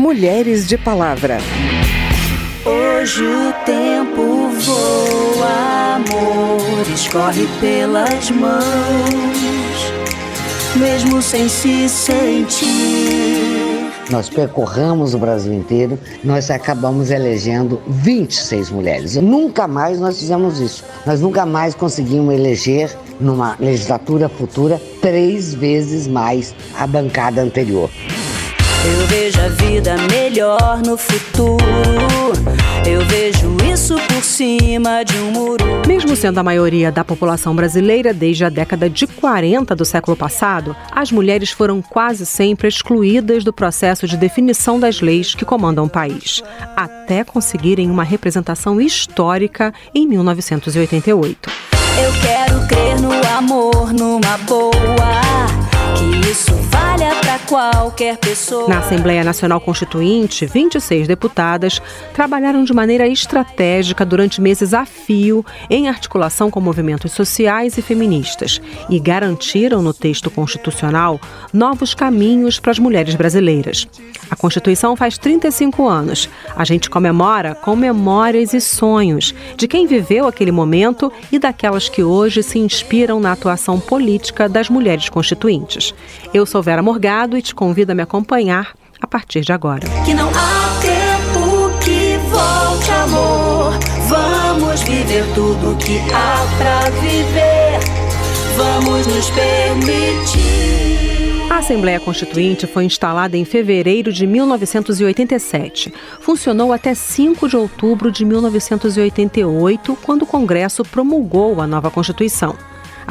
Mulheres de Palavra. Hoje o tempo voa, amor escorre pelas mãos, mesmo sem se sentir. Nós percorramos o Brasil inteiro, nós acabamos elegendo 26 mulheres. Nunca mais nós fizemos isso. Nós nunca mais conseguimos eleger, numa legislatura futura, três vezes mais a bancada anterior. Eu vejo a vida melhor no futuro. Eu vejo isso por cima de um muro. Mesmo sendo a maioria da população brasileira desde a década de 40 do século passado, as mulheres foram quase sempre excluídas do processo de definição das leis que comandam o país, até conseguirem uma representação histórica em 1988. Eu quero crer no amor, numa boa, que isso valha para qualquer pessoa. Na Assembleia Nacional Constituinte, 26 deputadas trabalharam de maneira estratégica durante meses a fio em articulação com movimentos sociais e feministas e garantiram no texto constitucional novos caminhos para as mulheres brasileiras. A Constituição faz 35 anos. A gente comemora com memórias e sonhos de quem viveu aquele momento e daquelas que hoje se inspiram na atuação política das mulheres constituintes. Eu sou Vera Morgado e te convido a me acompanhar a partir de agora. Que não há tempo que volte, amor. Vamos viver tudo que há pra viver. Vamos nos permitir. A Assembleia Constituinte foi instalada em fevereiro de 1987. Funcionou até 5 de outubro de 1988, quando o Congresso promulgou a nova Constituição.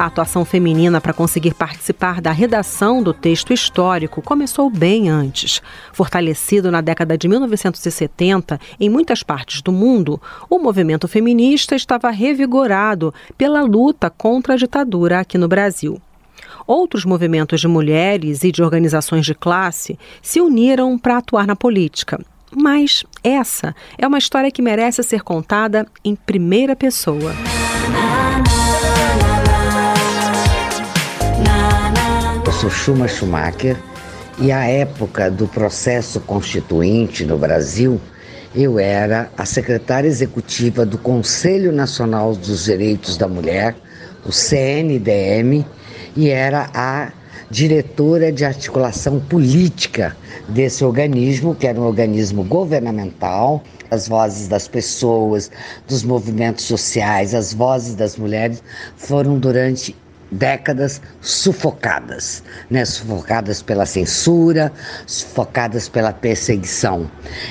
A atuação feminina para conseguir participar da redação do texto histórico começou bem antes. Fortalecido na década de 1970 em muitas partes do mundo, o movimento feminista estava revigorado pela luta contra a ditadura aqui no Brasil. Outros movimentos de mulheres e de organizações de classe se uniram para atuar na política. Mas essa é uma história que merece ser contada em primeira pessoa. Eu sou Schuma Schumacher e à época do processo constituinte no Brasil, eu era a secretária executiva do Conselho Nacional dos Direitos da Mulher, o CNDM, e era a diretora de articulação política desse organismo, que era um organismo governamental. As vozes das pessoas, dos movimentos sociais, as vozes das mulheres foram durante décadas sufocadas, né? sufocadas pela censura, sufocadas pela perseguição.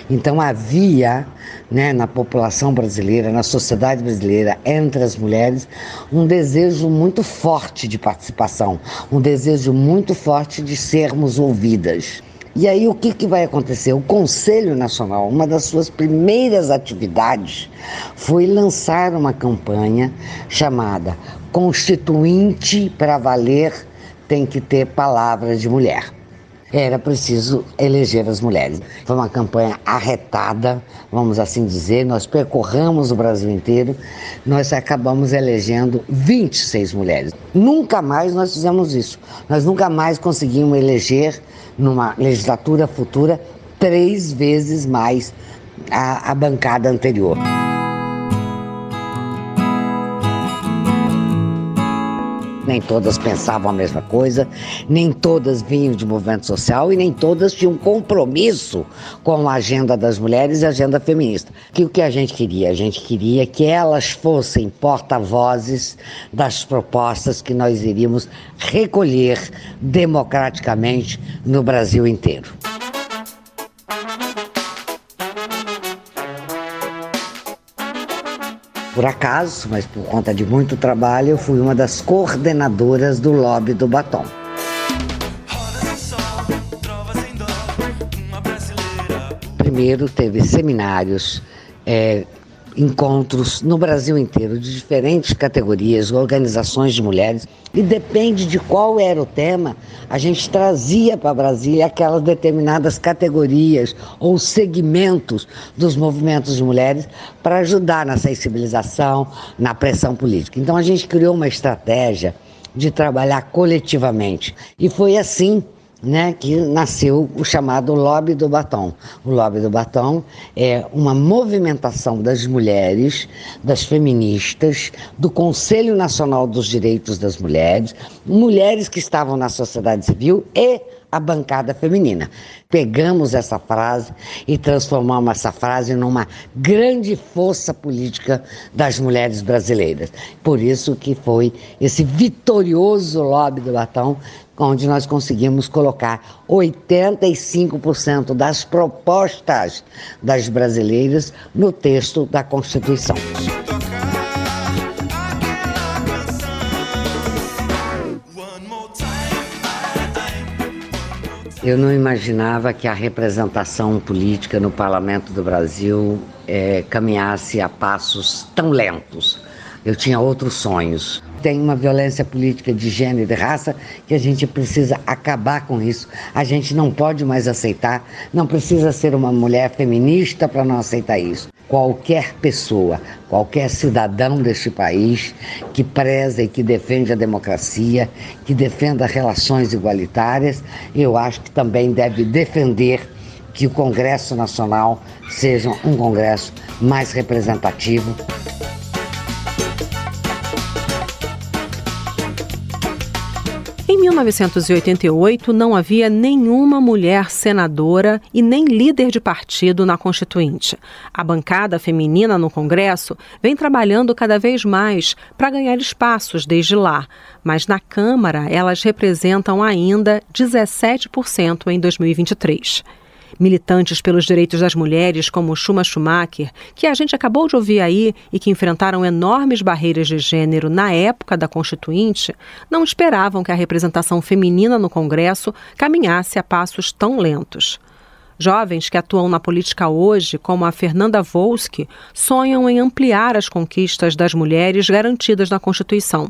Então havia né, na população brasileira, na sociedade brasileira, entre as mulheres, um desejo muito forte de participação, um desejo muito forte de sermos ouvidas. E aí o que, que vai acontecer? O Conselho Nacional, uma das suas primeiras atividades foi lançar uma campanha chamada Constituinte para Valer tem que ter palavras de mulher. Era preciso eleger as mulheres. Foi uma campanha arretada, vamos assim dizer. Nós percorremos o Brasil inteiro, nós acabamos elegendo 26 mulheres. Nunca mais nós fizemos isso. Nós nunca mais conseguimos eleger numa legislatura futura, três vezes mais a, a bancada anterior. Nem todas pensavam a mesma coisa, nem todas vinham de movimento social e nem todas tinham compromisso com a agenda das mulheres e a agenda feminista. Que o que a gente queria? A gente queria que elas fossem porta-vozes das propostas que nós iríamos recolher democraticamente no Brasil inteiro. Por acaso, mas por conta de muito trabalho, eu fui uma das coordenadoras do lobby do batom. Primeiro teve seminários, é, encontros no Brasil inteiro de diferentes categorias, organizações de mulheres, e depende de qual era o tema, a gente trazia para Brasília aquelas determinadas categorias ou segmentos dos movimentos de mulheres para ajudar na sensibilização, na pressão política. Então a gente criou uma estratégia de trabalhar coletivamente. E foi assim né, que nasceu o chamado Lobby do Batom. O Lobby do Batom é uma movimentação das mulheres, das feministas, do Conselho Nacional dos Direitos das Mulheres, mulheres que estavam na sociedade civil e a bancada feminina. Pegamos essa frase e transformamos essa frase numa grande força política das mulheres brasileiras. Por isso que foi esse vitorioso lobby do batom onde nós conseguimos colocar 85% das propostas das brasileiras no texto da Constituição. Eu não imaginava que a representação política no parlamento do Brasil é, caminhasse a passos tão lentos. Eu tinha outros sonhos. Tem uma violência política de gênero e de raça que a gente precisa acabar com isso. A gente não pode mais aceitar, não precisa ser uma mulher feminista para não aceitar isso. Qualquer pessoa, qualquer cidadão deste país que preza e que defende a democracia, que defenda relações igualitárias, eu acho que também deve defender que o Congresso Nacional seja um Congresso mais representativo. 1988, não havia nenhuma mulher senadora e nem líder de partido na Constituinte. A bancada feminina no Congresso vem trabalhando cada vez mais para ganhar espaços desde lá, mas na Câmara elas representam ainda 17% em 2023. Militantes pelos direitos das mulheres, como Shuma Schumacher, que a gente acabou de ouvir aí e que enfrentaram enormes barreiras de gênero na época da Constituinte, não esperavam que a representação feminina no Congresso caminhasse a passos tão lentos. Jovens que atuam na política hoje, como a Fernanda Volsky, sonham em ampliar as conquistas das mulheres garantidas na Constituição.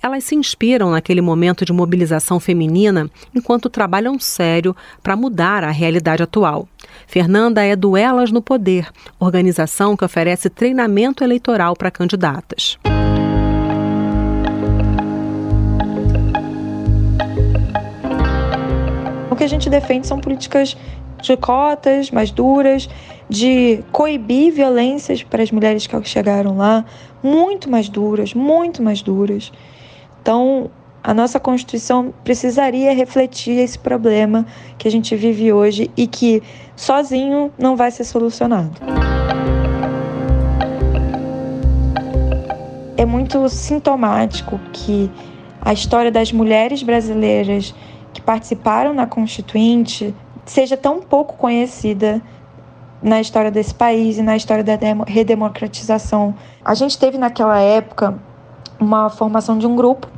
Elas se inspiram naquele momento de mobilização feminina enquanto trabalham sério para mudar a realidade atual. Fernanda é do Elas no Poder, organização que oferece treinamento eleitoral para candidatas. O que a gente defende são políticas de cotas mais duras, de coibir violências para as mulheres que chegaram lá, muito mais duras, muito mais duras. Então, a nossa Constituição precisaria refletir esse problema que a gente vive hoje e que sozinho não vai ser solucionado. É muito sintomático que a história das mulheres brasileiras que participaram na Constituinte seja tão pouco conhecida na história desse país e na história da redemocratização. A gente teve naquela época uma formação de um grupo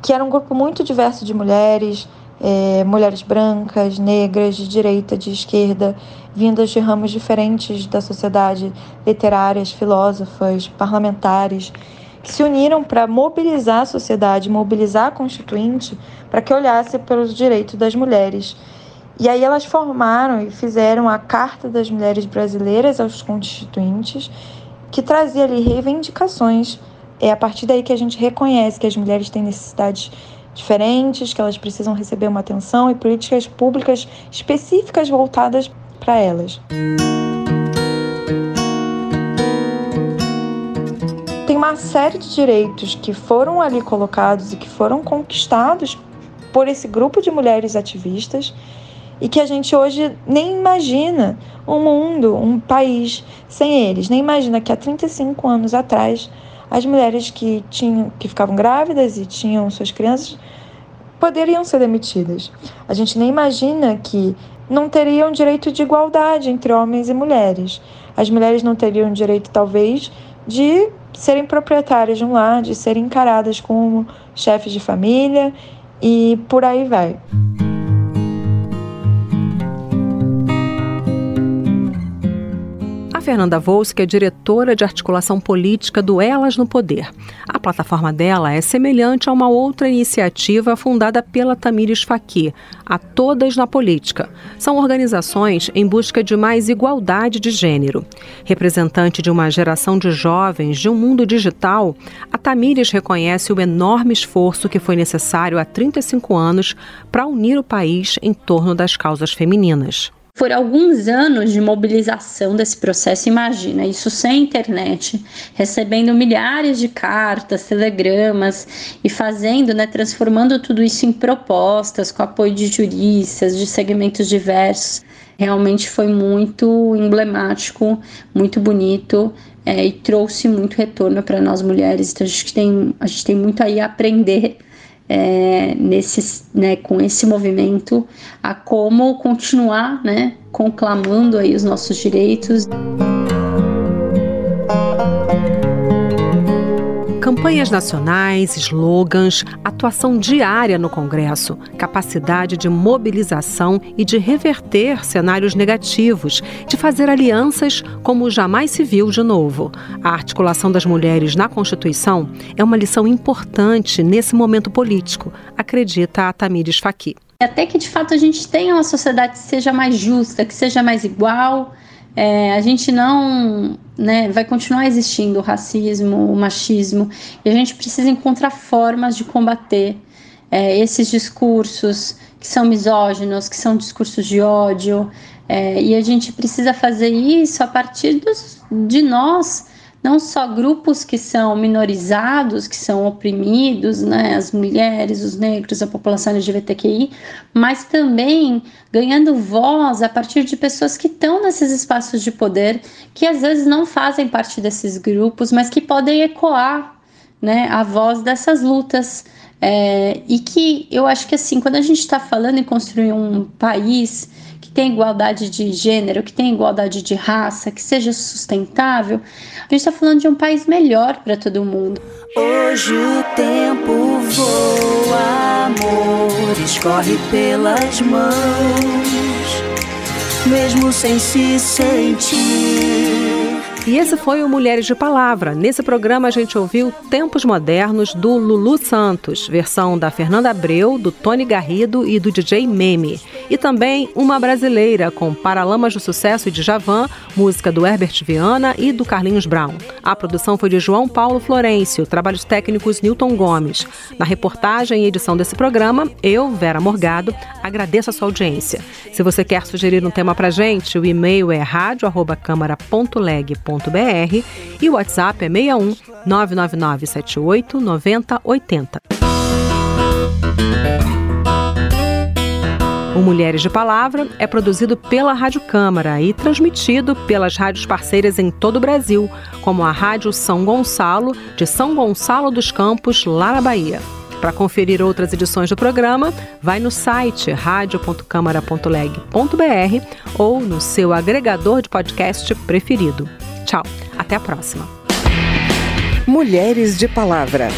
que era um grupo muito diverso de mulheres, é, mulheres brancas, negras, de direita, de esquerda, vindas de ramos diferentes da sociedade, literárias, filósofas, parlamentares, que se uniram para mobilizar a sociedade, mobilizar a Constituinte para que olhasse pelos direitos das mulheres e aí elas formaram e fizeram a Carta das Mulheres Brasileiras aos Constituintes, que trazia ali reivindicações. É a partir daí que a gente reconhece que as mulheres têm necessidades diferentes, que elas precisam receber uma atenção e políticas públicas específicas voltadas para elas. Tem uma série de direitos que foram ali colocados e que foram conquistados por esse grupo de mulheres ativistas e que a gente hoje nem imagina um mundo, um país sem eles. Nem imagina que há 35 anos atrás as mulheres que tinham que ficavam grávidas e tinham suas crianças poderiam ser demitidas. A gente nem imagina que não teriam direito de igualdade entre homens e mulheres. As mulheres não teriam direito talvez de serem proprietárias de um lar, de serem encaradas como chefes de família e por aí vai. Fernanda Volsky é diretora de articulação política do Elas no Poder. A plataforma dela é semelhante a uma outra iniciativa fundada pela Tamires Faqui, a Todas na Política. São organizações em busca de mais igualdade de gênero. Representante de uma geração de jovens de um mundo digital, a Tamires reconhece o enorme esforço que foi necessário há 35 anos para unir o país em torno das causas femininas por alguns anos de mobilização desse processo, imagina, isso sem internet, recebendo milhares de cartas, telegramas e fazendo, né, transformando tudo isso em propostas com apoio de juristas, de segmentos diversos. Realmente foi muito emblemático, muito bonito é, e trouxe muito retorno para nós mulheres. Então a gente tem, a gente tem muito aí a aprender é, nesse, né, com esse movimento a como continuar né, conclamando aí os nossos direitos. Campanhas nacionais, slogans, atuação diária no Congresso, capacidade de mobilização e de reverter cenários negativos, de fazer alianças como jamais se viu de novo. A articulação das mulheres na Constituição é uma lição importante nesse momento político, acredita a Tamires Faqui. Até que de fato a gente tenha uma sociedade que seja mais justa, que seja mais igual é, a gente não né, vai continuar existindo o racismo, o machismo, e a gente precisa encontrar formas de combater é, esses discursos que são misóginos, que são discursos de ódio, é, e a gente precisa fazer isso a partir dos, de nós não só grupos que são minorizados, que são oprimidos, né, as mulheres, os negros, a população LGBTQI, mas também ganhando voz a partir de pessoas que estão nesses espaços de poder, que às vezes não fazem parte desses grupos, mas que podem ecoar né, a voz dessas lutas. É, e que eu acho que assim, quando a gente está falando em construir um país tem igualdade de gênero, que tem igualdade de raça, que seja sustentável, a gente está falando de um país melhor para todo mundo. Hoje o tempo voa, amor, escorre pelas mãos, mesmo sem se sentir. E esse foi o Mulheres de Palavra. Nesse programa a gente ouviu Tempos Modernos do Lulu Santos, versão da Fernanda Abreu, do Tony Garrido e do DJ Meme. E também Uma Brasileira, com Paralamas do Sucesso e de Javan, música do Herbert Viana e do Carlinhos Brown. A produção foi de João Paulo Florencio, trabalhos técnicos Newton Gomes. Na reportagem e edição desse programa, eu, Vera Morgado, agradeço a sua audiência. Se você quer sugerir um tema pra gente, o e-mail é e o WhatsApp é 61 999 78 90 80. O Mulheres de Palavra é produzido pela Rádio Câmara e transmitido pelas rádios parceiras em todo o Brasil, como a Rádio São Gonçalo, de São Gonçalo dos Campos, lá na Bahia. Para conferir outras edições do programa, vai no site radio.câmara.leg.br ou no seu agregador de podcast preferido. Tchau, até a próxima. Mulheres de Palavra.